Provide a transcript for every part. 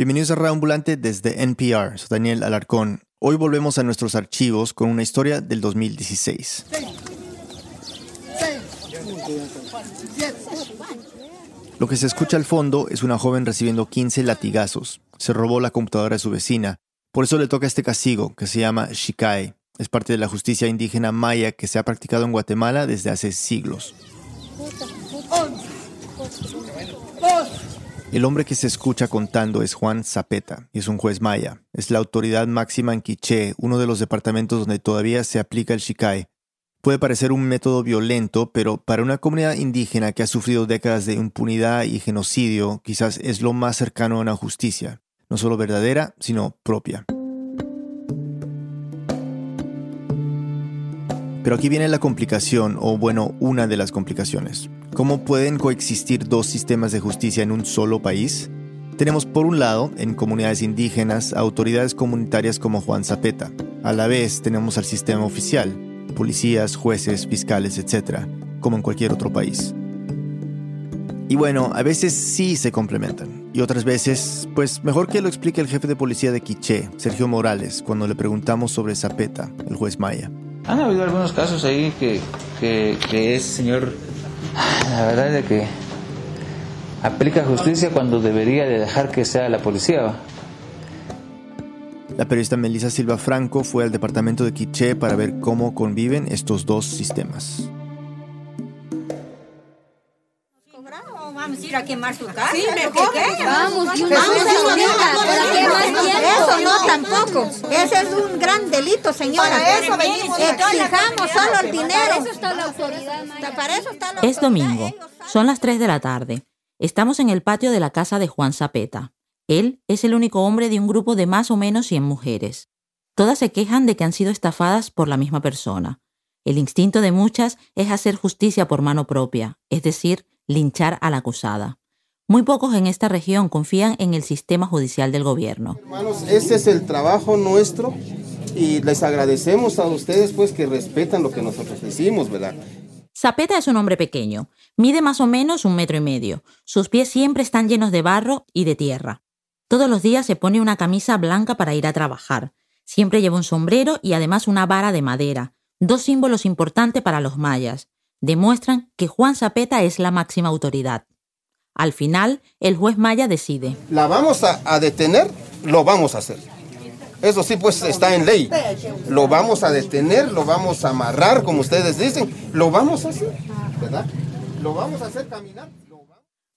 Bienvenidos a Radio Ambulante desde NPR. Soy Daniel Alarcón. Hoy volvemos a nuestros archivos con una historia del 2016. Lo que se escucha al fondo es una joven recibiendo 15 latigazos. Se robó la computadora de su vecina. Por eso le toca este castigo, que se llama Shikai. Es parte de la justicia indígena maya que se ha practicado en Guatemala desde hace siglos. El hombre que se escucha contando es Juan Zapeta y es un juez maya. Es la autoridad máxima en Quiché, uno de los departamentos donde todavía se aplica el Shikai. Puede parecer un método violento, pero para una comunidad indígena que ha sufrido décadas de impunidad y genocidio, quizás es lo más cercano a una justicia, no solo verdadera, sino propia. Pero aquí viene la complicación, o bueno, una de las complicaciones. ¿Cómo pueden coexistir dos sistemas de justicia en un solo país? Tenemos por un lado, en comunidades indígenas, autoridades comunitarias como Juan Zapeta. A la vez tenemos al sistema oficial, policías, jueces, fiscales, etc., como en cualquier otro país. Y bueno, a veces sí se complementan. Y otras veces, pues mejor que lo explique el jefe de policía de Quiché, Sergio Morales, cuando le preguntamos sobre Zapeta, el juez Maya. Han habido algunos casos ahí que, que, que es señor, la verdad es que aplica justicia cuando debería de dejar que sea la policía. La periodista Melissa Silva Franco fue al departamento de Quiché para ver cómo conviven estos dos sistemas. Ir a quemar su casa. Sí, mejor. Vamos, de una vez, ¿Para qué más tiempo? Eso no, tampoco. Ese es un gran delito, señora. Para eso venimos. Exijamos solo el dinero. Para eso está la autoridad. Maya. Para eso está la Es domingo. Son las 3 de la tarde. Estamos en el patio de la casa de Juan Zapeta. Él es el único hombre de un grupo de más o menos 100 mujeres. Todas se quejan de que han sido estafadas por la misma persona. El instinto de muchas es hacer justicia por mano propia, es decir, linchar a la acusada. Muy pocos en esta región confían en el sistema judicial del gobierno. Hermanos, ese es el trabajo nuestro y les agradecemos a ustedes pues que respetan lo que nosotros decimos, ¿verdad? Zapeta es un hombre pequeño, mide más o menos un metro y medio. Sus pies siempre están llenos de barro y de tierra. Todos los días se pone una camisa blanca para ir a trabajar. Siempre lleva un sombrero y además una vara de madera, dos símbolos importantes para los mayas. Demuestran que Juan Zapeta es la máxima autoridad. Al final, el juez maya decide. La vamos a, a detener, lo vamos a hacer. Eso sí, pues está en ley. Lo vamos a detener, lo vamos a amarrar, como ustedes dicen. Lo vamos a hacer, ¿verdad? Lo vamos a hacer caminar. lo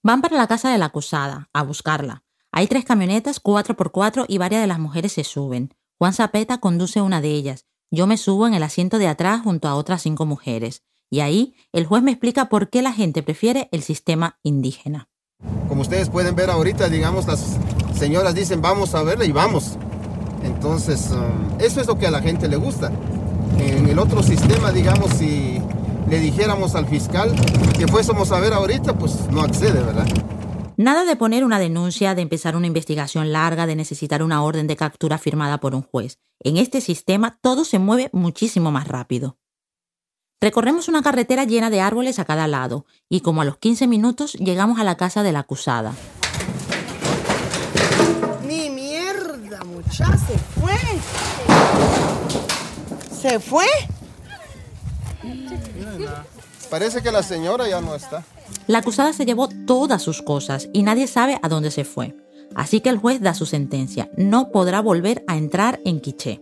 Van para la casa de la acusada, a buscarla. Hay tres camionetas, cuatro por cuatro, y varias de las mujeres se suben. Juan Zapeta conduce una de ellas. Yo me subo en el asiento de atrás junto a otras cinco mujeres. Y ahí el juez me explica por qué la gente prefiere el sistema indígena. Como ustedes pueden ver ahorita, digamos, las señoras dicen vamos a verla y vamos. Entonces, um, eso es lo que a la gente le gusta. En el otro sistema, digamos, si le dijéramos al fiscal que fuésemos a ver ahorita, pues no accede, ¿verdad? Nada de poner una denuncia, de empezar una investigación larga, de necesitar una orden de captura firmada por un juez. En este sistema todo se mueve muchísimo más rápido. Recorremos una carretera llena de árboles a cada lado y como a los 15 minutos llegamos a la casa de la acusada. Ni mierda, mucha, se fue. ¿Se fue? Parece que la señora ya no está. La acusada se llevó todas sus cosas y nadie sabe a dónde se fue. Así que el juez da su sentencia. No podrá volver a entrar en Quiché.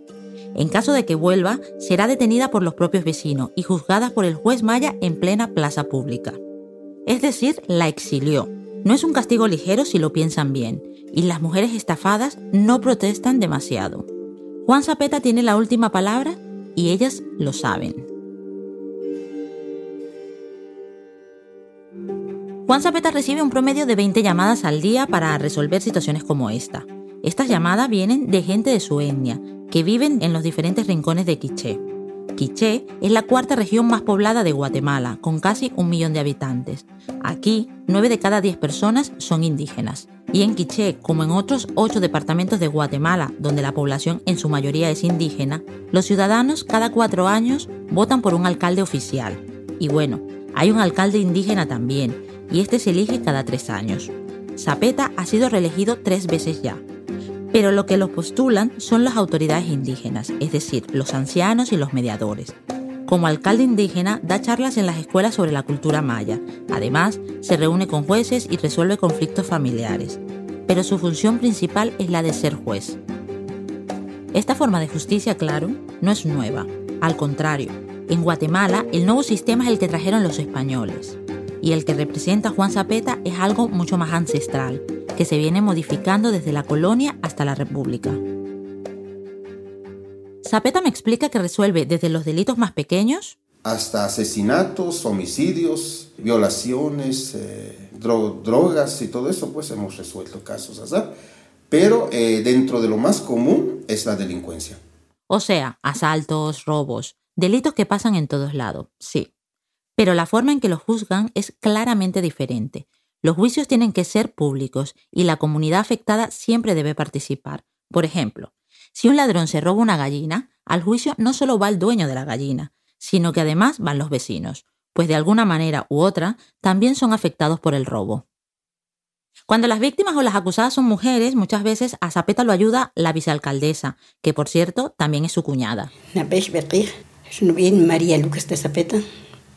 En caso de que vuelva, será detenida por los propios vecinos y juzgada por el juez Maya en plena plaza pública. Es decir, la exilió. No es un castigo ligero si lo piensan bien, y las mujeres estafadas no protestan demasiado. Juan Zapeta tiene la última palabra y ellas lo saben. Juan Zapeta recibe un promedio de 20 llamadas al día para resolver situaciones como esta. Estas llamadas vienen de gente de su etnia, que viven en los diferentes rincones de Quiché. Quiché es la cuarta región más poblada de Guatemala, con casi un millón de habitantes. Aquí, 9 de cada 10 personas son indígenas. Y en Quiché, como en otros 8 departamentos de Guatemala, donde la población en su mayoría es indígena, los ciudadanos cada cuatro años votan por un alcalde oficial. Y bueno, hay un alcalde indígena también, y este se elige cada tres años. Zapeta ha sido reelegido tres veces ya. Pero lo que los postulan son las autoridades indígenas, es decir, los ancianos y los mediadores. Como alcalde indígena, da charlas en las escuelas sobre la cultura maya. Además, se reúne con jueces y resuelve conflictos familiares. Pero su función principal es la de ser juez. Esta forma de justicia, claro, no es nueva. Al contrario, en Guatemala el nuevo sistema es el que trajeron los españoles. Y el que representa Juan Zapeta es algo mucho más ancestral, que se viene modificando desde la colonia hasta la república. Zapeta me explica que resuelve desde los delitos más pequeños hasta asesinatos, homicidios, violaciones, eh, drogas y todo eso, pues hemos resuelto casos así. Pero eh, dentro de lo más común es la delincuencia. O sea, asaltos, robos, delitos que pasan en todos lados, sí. Pero la forma en que los juzgan es claramente diferente. Los juicios tienen que ser públicos y la comunidad afectada siempre debe participar. Por ejemplo, si un ladrón se roba una gallina, al juicio no solo va el dueño de la gallina, sino que además van los vecinos, pues de alguna manera u otra también son afectados por el robo. Cuando las víctimas o las acusadas son mujeres, muchas veces a Zapeta lo ayuda la vicealcaldesa, que por cierto también es su cuñada. María Lucas de Zapeta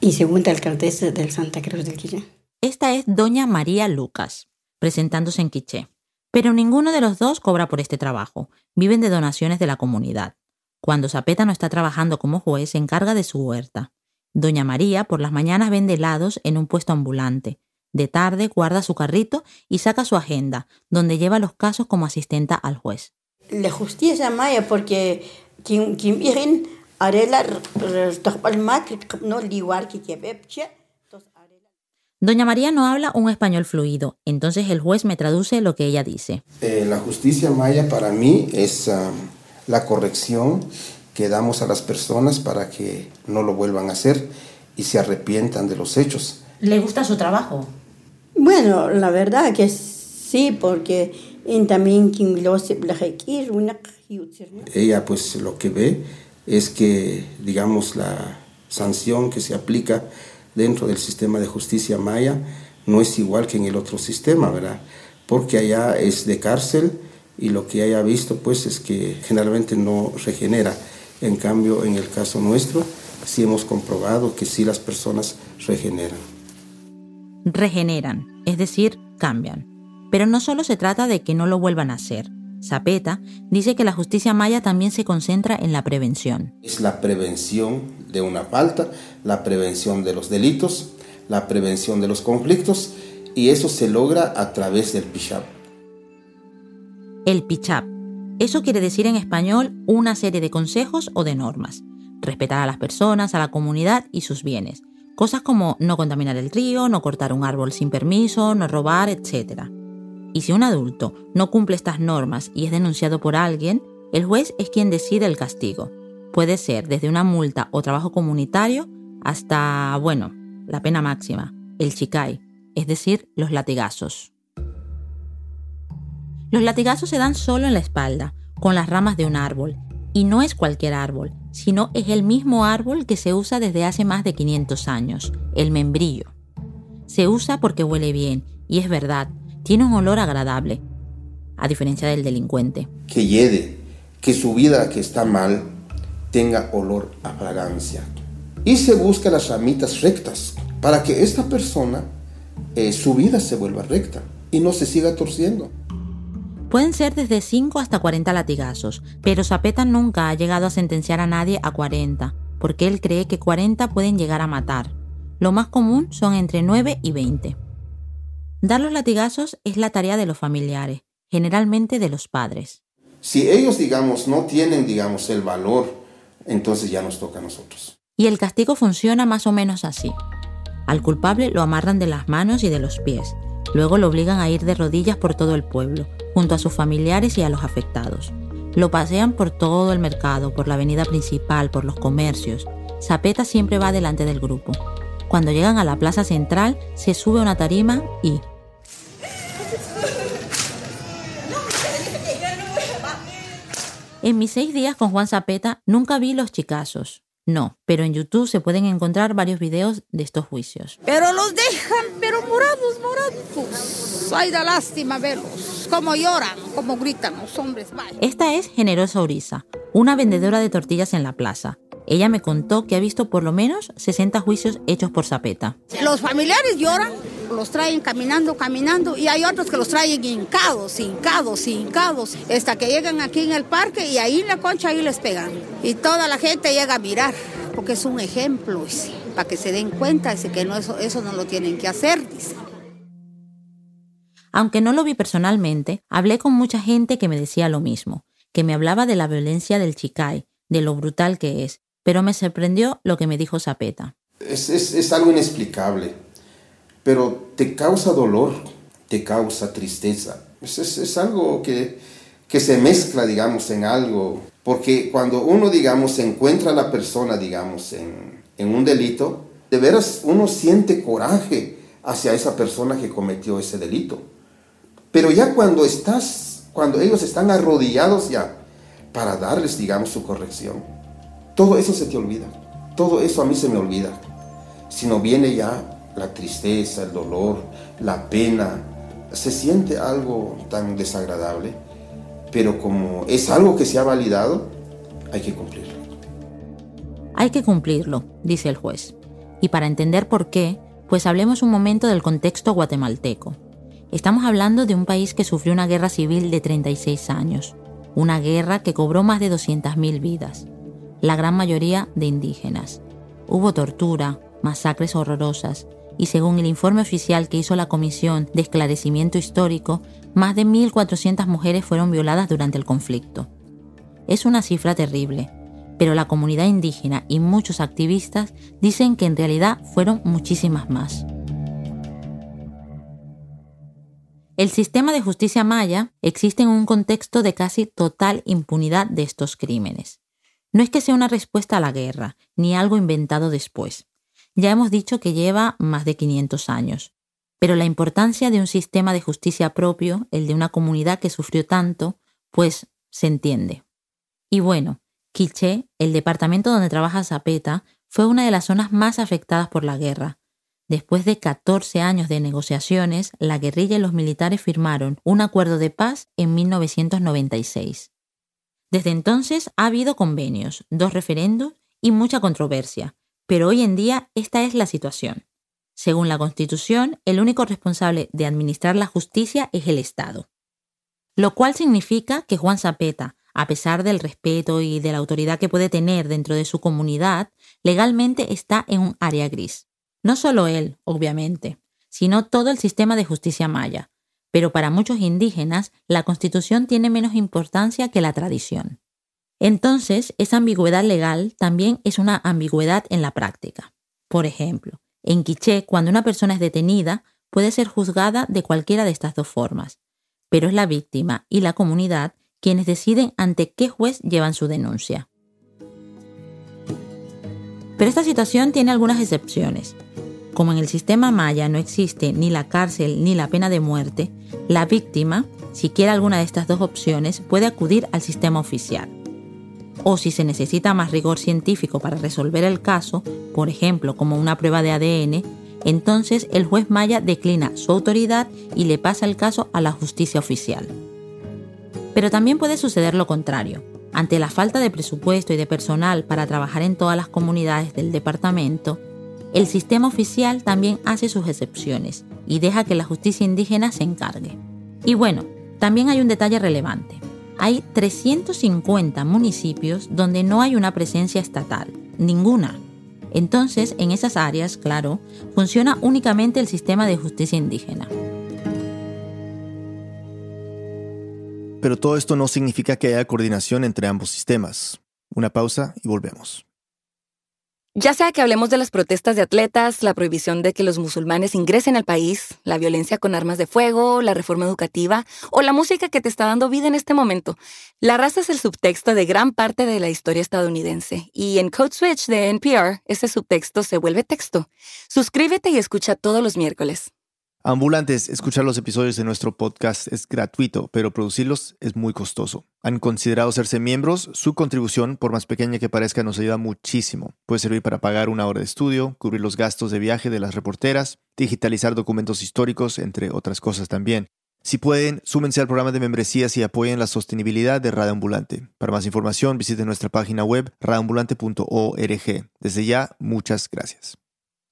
y segunda alcaldesa del Santa Cruz del Quiché. Esta es doña María Lucas, presentándose en Quiché. Pero ninguno de los dos cobra por este trabajo, viven de donaciones de la comunidad. Cuando Zapeta no está trabajando como juez, se encarga de su huerta. Doña María por las mañanas vende helados en un puesto ambulante. De tarde guarda su carrito y saca su agenda, donde lleva los casos como asistenta al juez. La justicia maya porque quien viene Doña María no habla un español fluido, entonces el juez me traduce lo que ella dice. Eh, la justicia maya para mí es ah, la corrección que damos a las personas para que no lo vuelvan a hacer y se arrepientan de los hechos. ¿Le gusta su trabajo? Bueno, la verdad que sí, porque también ella pues lo que ve es que digamos la sanción que se aplica dentro del sistema de justicia maya no es igual que en el otro sistema, ¿verdad? Porque allá es de cárcel y lo que haya visto pues es que generalmente no regenera. En cambio, en el caso nuestro, sí hemos comprobado que sí las personas regeneran. Regeneran, es decir, cambian. Pero no solo se trata de que no lo vuelvan a hacer. Zapeta dice que la justicia maya también se concentra en la prevención. Es la prevención de una falta, la prevención de los delitos, la prevención de los conflictos y eso se logra a través del PICHAP. El PICHAP. Eso quiere decir en español una serie de consejos o de normas. Respetar a las personas, a la comunidad y sus bienes. Cosas como no contaminar el río, no cortar un árbol sin permiso, no robar, etc. Y si un adulto no cumple estas normas y es denunciado por alguien, el juez es quien decide el castigo. Puede ser desde una multa o trabajo comunitario hasta, bueno, la pena máxima, el chicay, es decir, los latigazos. Los latigazos se dan solo en la espalda, con las ramas de un árbol, y no es cualquier árbol, sino es el mismo árbol que se usa desde hace más de 500 años, el membrillo. Se usa porque huele bien, y es verdad, tiene un olor agradable, a diferencia del delincuente. Que llegue, que su vida que está mal tenga olor a fragancia. Y se busca las ramitas rectas para que esta persona, eh, su vida se vuelva recta y no se siga torciendo. Pueden ser desde 5 hasta 40 latigazos, pero Zapeta nunca ha llegado a sentenciar a nadie a 40, porque él cree que 40 pueden llegar a matar. Lo más común son entre 9 y 20. Dar los latigazos es la tarea de los familiares, generalmente de los padres. Si ellos, digamos, no tienen, digamos, el valor, entonces ya nos toca a nosotros. Y el castigo funciona más o menos así. Al culpable lo amarran de las manos y de los pies. Luego lo obligan a ir de rodillas por todo el pueblo, junto a sus familiares y a los afectados. Lo pasean por todo el mercado, por la avenida principal, por los comercios. Zapeta siempre va delante del grupo. Cuando llegan a la plaza central, se sube a una tarima y, En mis seis días con Juan Zapeta nunca vi los chicazos. No, pero en YouTube se pueden encontrar varios videos de estos juicios. Pero los dejan, pero morados, morados. Ay, da lástima verlos. cómo lloran, cómo gritan los hombres. vaya. Esta es Generosa Uriza, una vendedora de tortillas en la plaza. Ella me contó que ha visto por lo menos 60 juicios hechos por Zapeta. Los familiares lloran, los traen caminando, caminando, y hay otros que los traen hincados, hincados, hincados, hasta que llegan aquí en el parque y ahí en la concha ahí les pegan. Y toda la gente llega a mirar, porque es un ejemplo, dice, para que se den cuenta, dice que no, eso, eso no lo tienen que hacer, dice. Aunque no lo vi personalmente, hablé con mucha gente que me decía lo mismo, que me hablaba de la violencia del Chicay, de lo brutal que es, pero me sorprendió lo que me dijo Zapeta. Es, es, es algo inexplicable, pero te causa dolor, te causa tristeza. Es, es, algo que, que se mezcla, digamos, en algo, porque cuando uno, digamos, se encuentra a la persona, digamos, en, en un delito, de veras uno siente coraje hacia esa persona que cometió ese delito. Pero ya cuando estás, cuando ellos están arrodillados ya para darles, digamos, su corrección, todo eso se te olvida. Todo eso a mí se me olvida. Sino viene ya la tristeza, el dolor, la pena. Se siente algo tan desagradable, pero como es algo que se ha validado, hay que cumplirlo. Hay que cumplirlo, dice el juez. Y para entender por qué, pues hablemos un momento del contexto guatemalteco. Estamos hablando de un país que sufrió una guerra civil de 36 años, una guerra que cobró más de 200.000 vidas, la gran mayoría de indígenas. Hubo tortura, masacres horrorosas, y según el informe oficial que hizo la Comisión de Esclarecimiento Histórico, más de 1.400 mujeres fueron violadas durante el conflicto. Es una cifra terrible, pero la comunidad indígena y muchos activistas dicen que en realidad fueron muchísimas más. El sistema de justicia maya existe en un contexto de casi total impunidad de estos crímenes. No es que sea una respuesta a la guerra, ni algo inventado después. Ya hemos dicho que lleva más de 500 años. Pero la importancia de un sistema de justicia propio, el de una comunidad que sufrió tanto, pues se entiende. Y bueno, Quiché, el departamento donde trabaja Zapeta, fue una de las zonas más afectadas por la guerra. Después de 14 años de negociaciones, la guerrilla y los militares firmaron un acuerdo de paz en 1996. Desde entonces ha habido convenios, dos referendos y mucha controversia, pero hoy en día esta es la situación. Según la Constitución, el único responsable de administrar la justicia es el Estado. Lo cual significa que Juan Zapeta, a pesar del respeto y de la autoridad que puede tener dentro de su comunidad, legalmente está en un área gris. No solo él, obviamente, sino todo el sistema de justicia maya. Pero para muchos indígenas, la constitución tiene menos importancia que la tradición. Entonces, esa ambigüedad legal también es una ambigüedad en la práctica. Por ejemplo, en Quiché, cuando una persona es detenida, puede ser juzgada de cualquiera de estas dos formas, pero es la víctima y la comunidad quienes deciden ante qué juez llevan su denuncia. Pero esta situación tiene algunas excepciones. Como en el sistema maya no existe ni la cárcel ni la pena de muerte, la víctima, si quiere alguna de estas dos opciones, puede acudir al sistema oficial. O si se necesita más rigor científico para resolver el caso, por ejemplo como una prueba de ADN, entonces el juez maya declina su autoridad y le pasa el caso a la justicia oficial. Pero también puede suceder lo contrario. Ante la falta de presupuesto y de personal para trabajar en todas las comunidades del departamento, el sistema oficial también hace sus excepciones y deja que la justicia indígena se encargue. Y bueno, también hay un detalle relevante. Hay 350 municipios donde no hay una presencia estatal, ninguna. Entonces, en esas áreas, claro, funciona únicamente el sistema de justicia indígena. Pero todo esto no significa que haya coordinación entre ambos sistemas. Una pausa y volvemos. Ya sea que hablemos de las protestas de atletas, la prohibición de que los musulmanes ingresen al país, la violencia con armas de fuego, la reforma educativa o la música que te está dando vida en este momento, la raza es el subtexto de gran parte de la historia estadounidense y en Code Switch de NPR ese subtexto se vuelve texto. Suscríbete y escucha todos los miércoles. Ambulantes, escuchar los episodios de nuestro podcast es gratuito, pero producirlos es muy costoso. ¿Han considerado hacerse miembros? Su contribución, por más pequeña que parezca, nos ayuda muchísimo. Puede servir para pagar una hora de estudio, cubrir los gastos de viaje de las reporteras, digitalizar documentos históricos, entre otras cosas también. Si pueden, súmense al programa de membresías y apoyen la sostenibilidad de Radio Ambulante. Para más información, visiten nuestra página web radioambulante.org. Desde ya, muchas gracias.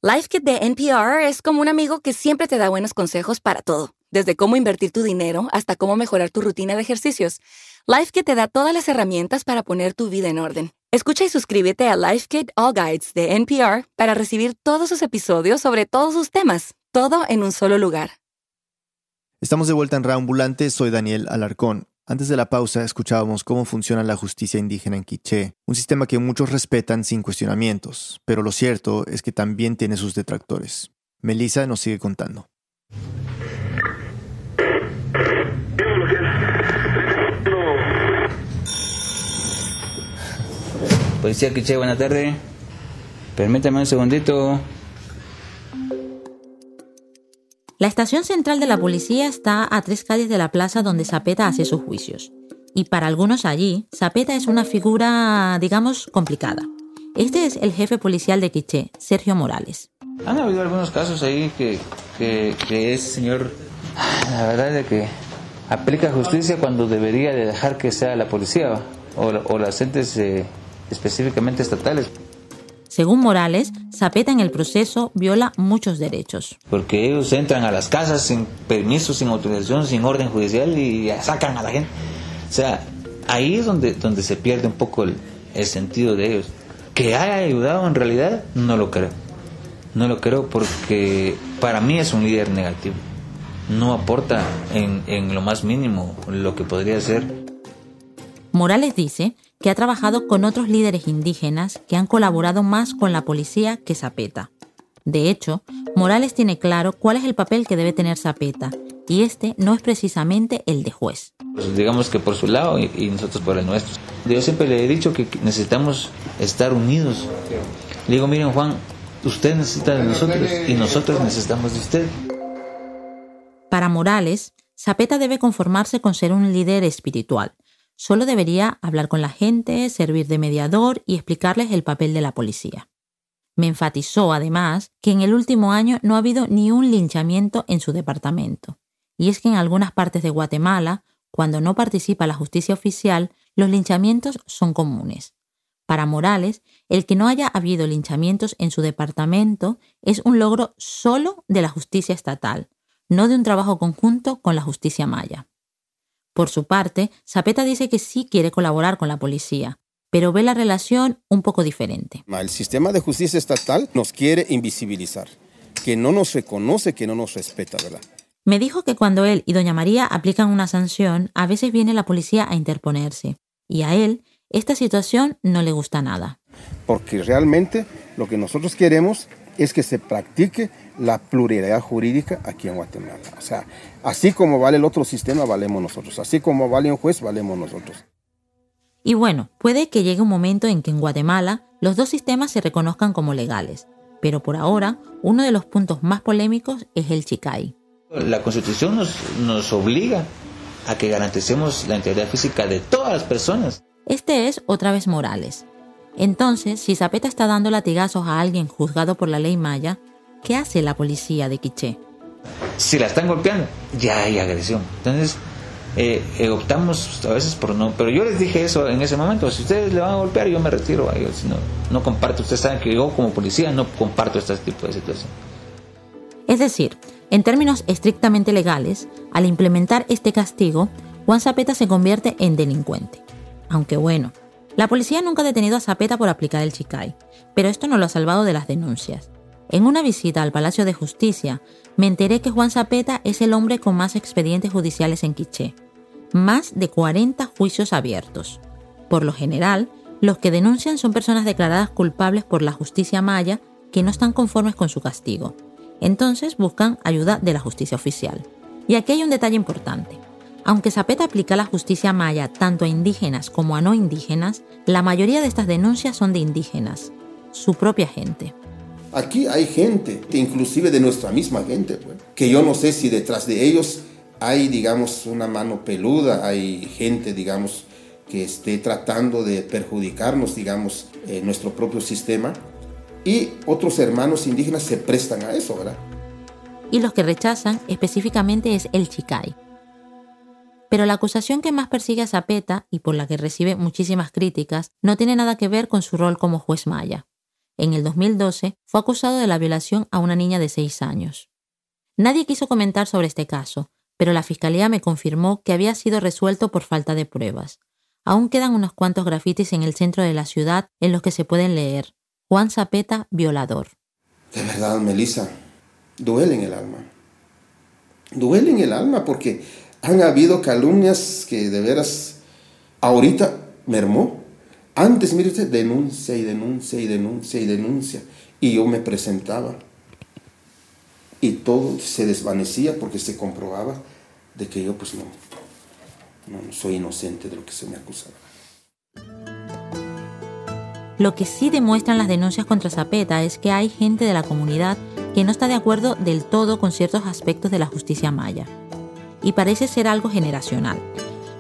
Life Kit de NPR es como un amigo que siempre te da buenos consejos para todo, desde cómo invertir tu dinero hasta cómo mejorar tu rutina de ejercicios. Life Kit te da todas las herramientas para poner tu vida en orden. Escucha y suscríbete a Life Kit All Guides de NPR para recibir todos sus episodios sobre todos sus temas, todo en un solo lugar. Estamos de vuelta en Raambulante, soy Daniel Alarcón. Antes de la pausa escuchábamos cómo funciona la justicia indígena en Quiché, un sistema que muchos respetan sin cuestionamientos, pero lo cierto es que también tiene sus detractores. Melissa nos sigue contando. Policía Quiché, buena tarde. Permítame un segundito. La estación central de la policía está a tres calles de la plaza donde Zapeta hace sus juicios. Y para algunos allí, Zapeta es una figura, digamos, complicada. Este es el jefe policial de Quiché, Sergio Morales. Han habido algunos casos ahí que, que, que ese señor, la verdad es que aplica justicia cuando debería de dejar que sea la policía o, las entes eh, específicamente estatales. Según Morales, Zapeta en el proceso viola muchos derechos. Porque ellos entran a las casas sin permiso, sin autorización, sin orden judicial y sacan a la gente. O sea, ahí es donde, donde se pierde un poco el, el sentido de ellos. Que haya ayudado en realidad, no lo creo. No lo creo porque para mí es un líder negativo. No aporta en, en lo más mínimo lo que podría ser. Morales dice que ha trabajado con otros líderes indígenas que han colaborado más con la policía que Zapeta. De hecho, Morales tiene claro cuál es el papel que debe tener Zapeta, y este no es precisamente el de juez. Pues digamos que por su lado y, y nosotros por el nuestro. Yo siempre le he dicho que necesitamos estar unidos. Le digo, miren Juan, usted necesita de nosotros y nosotros necesitamos de usted. Para Morales, Zapeta debe conformarse con ser un líder espiritual. Solo debería hablar con la gente, servir de mediador y explicarles el papel de la policía. Me enfatizó, además, que en el último año no ha habido ni un linchamiento en su departamento. Y es que en algunas partes de Guatemala, cuando no participa la justicia oficial, los linchamientos son comunes. Para Morales, el que no haya habido linchamientos en su departamento es un logro solo de la justicia estatal, no de un trabajo conjunto con la justicia maya. Por su parte, Zapeta dice que sí quiere colaborar con la policía, pero ve la relación un poco diferente. El sistema de justicia estatal nos quiere invisibilizar, que no nos reconoce, que no nos respeta, ¿verdad? Me dijo que cuando él y doña María aplican una sanción, a veces viene la policía a interponerse, y a él esta situación no le gusta nada. Porque realmente lo que nosotros queremos es que se practique la pluralidad jurídica aquí en Guatemala. O sea, así como vale el otro sistema, valemos nosotros. Así como vale un juez, valemos nosotros. Y bueno, puede que llegue un momento en que en Guatemala los dos sistemas se reconozcan como legales, pero por ahora uno de los puntos más polémicos es el Chicay. La Constitución nos, nos obliga a que garanticemos la integridad física de todas las personas. Este es otra vez Morales. Entonces, si Zapeta está dando latigazos a alguien juzgado por la ley maya, ¿qué hace la policía de Quiché? Si la están golpeando, ya hay agresión. Entonces, eh, eh, optamos a veces por no. Pero yo les dije eso en ese momento: si ustedes le van a golpear, yo me retiro. Yo, si no, no comparto. Ustedes saben que yo, como policía, no comparto este tipo de situación. Es decir, en términos estrictamente legales, al implementar este castigo, Juan Zapeta se convierte en delincuente. Aunque bueno, la policía nunca ha detenido a Zapeta por aplicar el Chicay, pero esto no lo ha salvado de las denuncias. En una visita al Palacio de Justicia, me enteré que Juan Zapeta es el hombre con más expedientes judiciales en Quiché. Más de 40 juicios abiertos. Por lo general, los que denuncian son personas declaradas culpables por la justicia maya que no están conformes con su castigo. Entonces buscan ayuda de la justicia oficial. Y aquí hay un detalle importante. Aunque Zapeta aplica la justicia maya tanto a indígenas como a no indígenas, la mayoría de estas denuncias son de indígenas, su propia gente. Aquí hay gente, inclusive de nuestra misma gente, pues, que yo no sé si detrás de ellos hay, digamos, una mano peluda, hay gente, digamos, que esté tratando de perjudicarnos, digamos, en nuestro propio sistema. Y otros hermanos indígenas se prestan a eso, ¿verdad? Y los que rechazan específicamente es el Chicay, Pero la acusación que más persigue a Zapeta y por la que recibe muchísimas críticas no tiene nada que ver con su rol como juez maya. En el 2012 fue acusado de la violación a una niña de 6 años. Nadie quiso comentar sobre este caso, pero la fiscalía me confirmó que había sido resuelto por falta de pruebas. Aún quedan unos cuantos grafitis en el centro de la ciudad en los que se pueden leer Juan Zapeta, violador. De verdad, Melissa, duele en el alma. Duele en el alma porque han habido calumnias que de veras ahorita mermó. Antes, mire usted, denuncia y denuncia y denuncia y denuncia. Y yo me presentaba. Y todo se desvanecía porque se comprobaba de que yo pues no, no soy inocente de lo que se me acusaba. Lo que sí demuestran las denuncias contra Zapeta es que hay gente de la comunidad que no está de acuerdo del todo con ciertos aspectos de la justicia maya y parece ser algo generacional.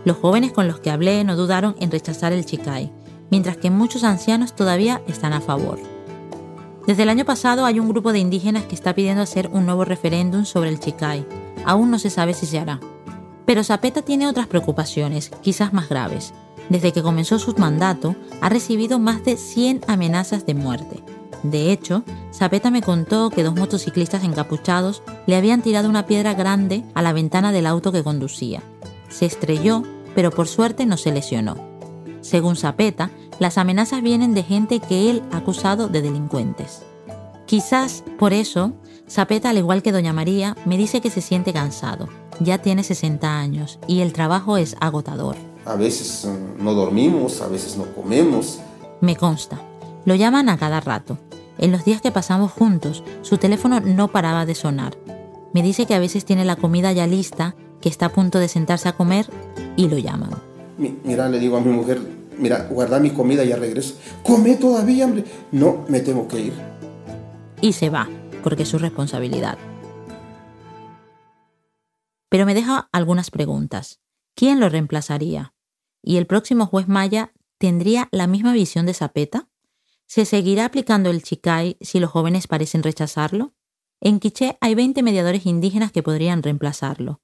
Los jóvenes con los que hablé no dudaron en rechazar el Chicay, mientras que muchos ancianos todavía están a favor. Desde el año pasado hay un grupo de indígenas que está pidiendo hacer un nuevo referéndum sobre el Chicay. Aún no se sabe si se hará. Pero Zapeta tiene otras preocupaciones, quizás más graves. Desde que comenzó su mandato, ha recibido más de 100 amenazas de muerte. De hecho, Zapeta me contó que dos motociclistas encapuchados le habían tirado una piedra grande a la ventana del auto que conducía. Se estrelló, pero por suerte no se lesionó. Según Zapeta, las amenazas vienen de gente que él ha acusado de delincuentes. Quizás por eso, Zapeta, al igual que Doña María, me dice que se siente cansado. Ya tiene 60 años y el trabajo es agotador. A veces eh, no dormimos, a veces no comemos. Me consta. Lo llaman a cada rato. En los días que pasamos juntos, su teléfono no paraba de sonar. Me dice que a veces tiene la comida ya lista, que está a punto de sentarse a comer y lo llaman. mira, le digo a mi mujer, mira, guarda mi comida y ya regreso. Come todavía, hombre. No, me tengo que ir. Y se va, porque es su responsabilidad. Pero me deja algunas preguntas. ¿Quién lo reemplazaría? ¿Y el próximo juez Maya tendría la misma visión de Zapeta? ¿Se seguirá aplicando el Chicay si los jóvenes parecen rechazarlo? En Quiché hay 20 mediadores indígenas que podrían reemplazarlo.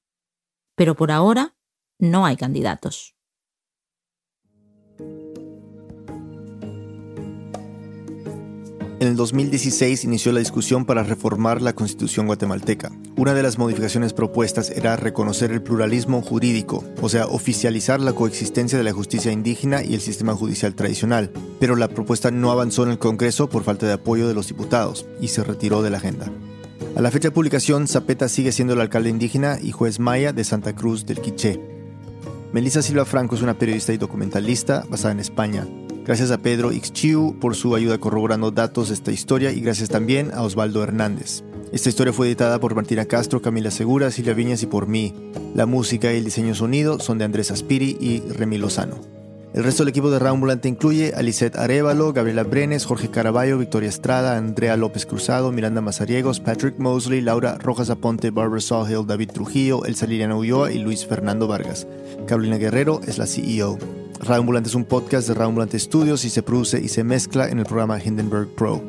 Pero por ahora no hay candidatos. En el 2016 inició la discusión para reformar la constitución guatemalteca. Una de las modificaciones propuestas era reconocer el pluralismo jurídico, o sea, oficializar la coexistencia de la justicia indígena y el sistema judicial tradicional. Pero la propuesta no avanzó en el Congreso por falta de apoyo de los diputados y se retiró de la agenda. A la fecha de publicación, Zapeta sigue siendo el alcalde indígena y juez maya de Santa Cruz del Quiché. Melissa Silva Franco es una periodista y documentalista basada en España. Gracias a Pedro Ixchiu por su ayuda corroborando datos de esta historia y gracias también a Osvaldo Hernández. Esta historia fue editada por Martina Castro, Camila Segura, Silvia Viñas y por mí. La música y el diseño sonido son de Andrés Aspiri y Remy Lozano. El resto del equipo de Raambulante incluye a Arevalo, Gabriela Brenes, Jorge Caraballo, Victoria Estrada, Andrea López Cruzado, Miranda Mazariegos, Patrick Mosley, Laura Rojas Aponte, Barbara Sawhill, David Trujillo, Elsa Liliana Ulloa y Luis Fernando Vargas. Carolina Guerrero es la CEO. Radio Ambulante es un podcast de Radio Ambulante Studios y se produce y se mezcla en el programa Hindenburg Pro.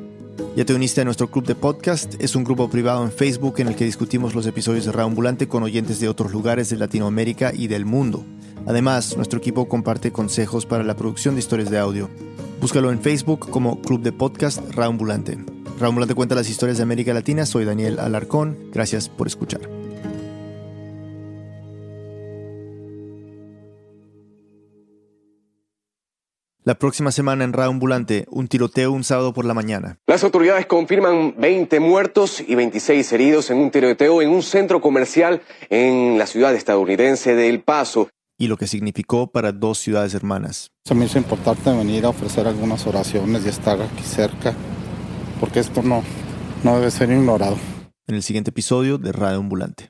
Ya te uniste a nuestro club de podcast, es un grupo privado en Facebook en el que discutimos los episodios de Radio Ambulante con oyentes de otros lugares de Latinoamérica y del mundo. Además, nuestro equipo comparte consejos para la producción de historias de audio. Búscalo en Facebook como Club de Podcast Radio Ambulante. Radio Ambulante cuenta las historias de América Latina, soy Daniel Alarcón, gracias por escuchar. La próxima semana en Radio Ambulante, un tiroteo un sábado por la mañana. Las autoridades confirman 20 muertos y 26 heridos en un tiroteo en un centro comercial en la ciudad estadounidense de El Paso. Y lo que significó para dos ciudades hermanas. Se me hizo importante venir a ofrecer algunas oraciones y estar aquí cerca, porque esto no, no debe ser ignorado. En el siguiente episodio de Radio Ambulante.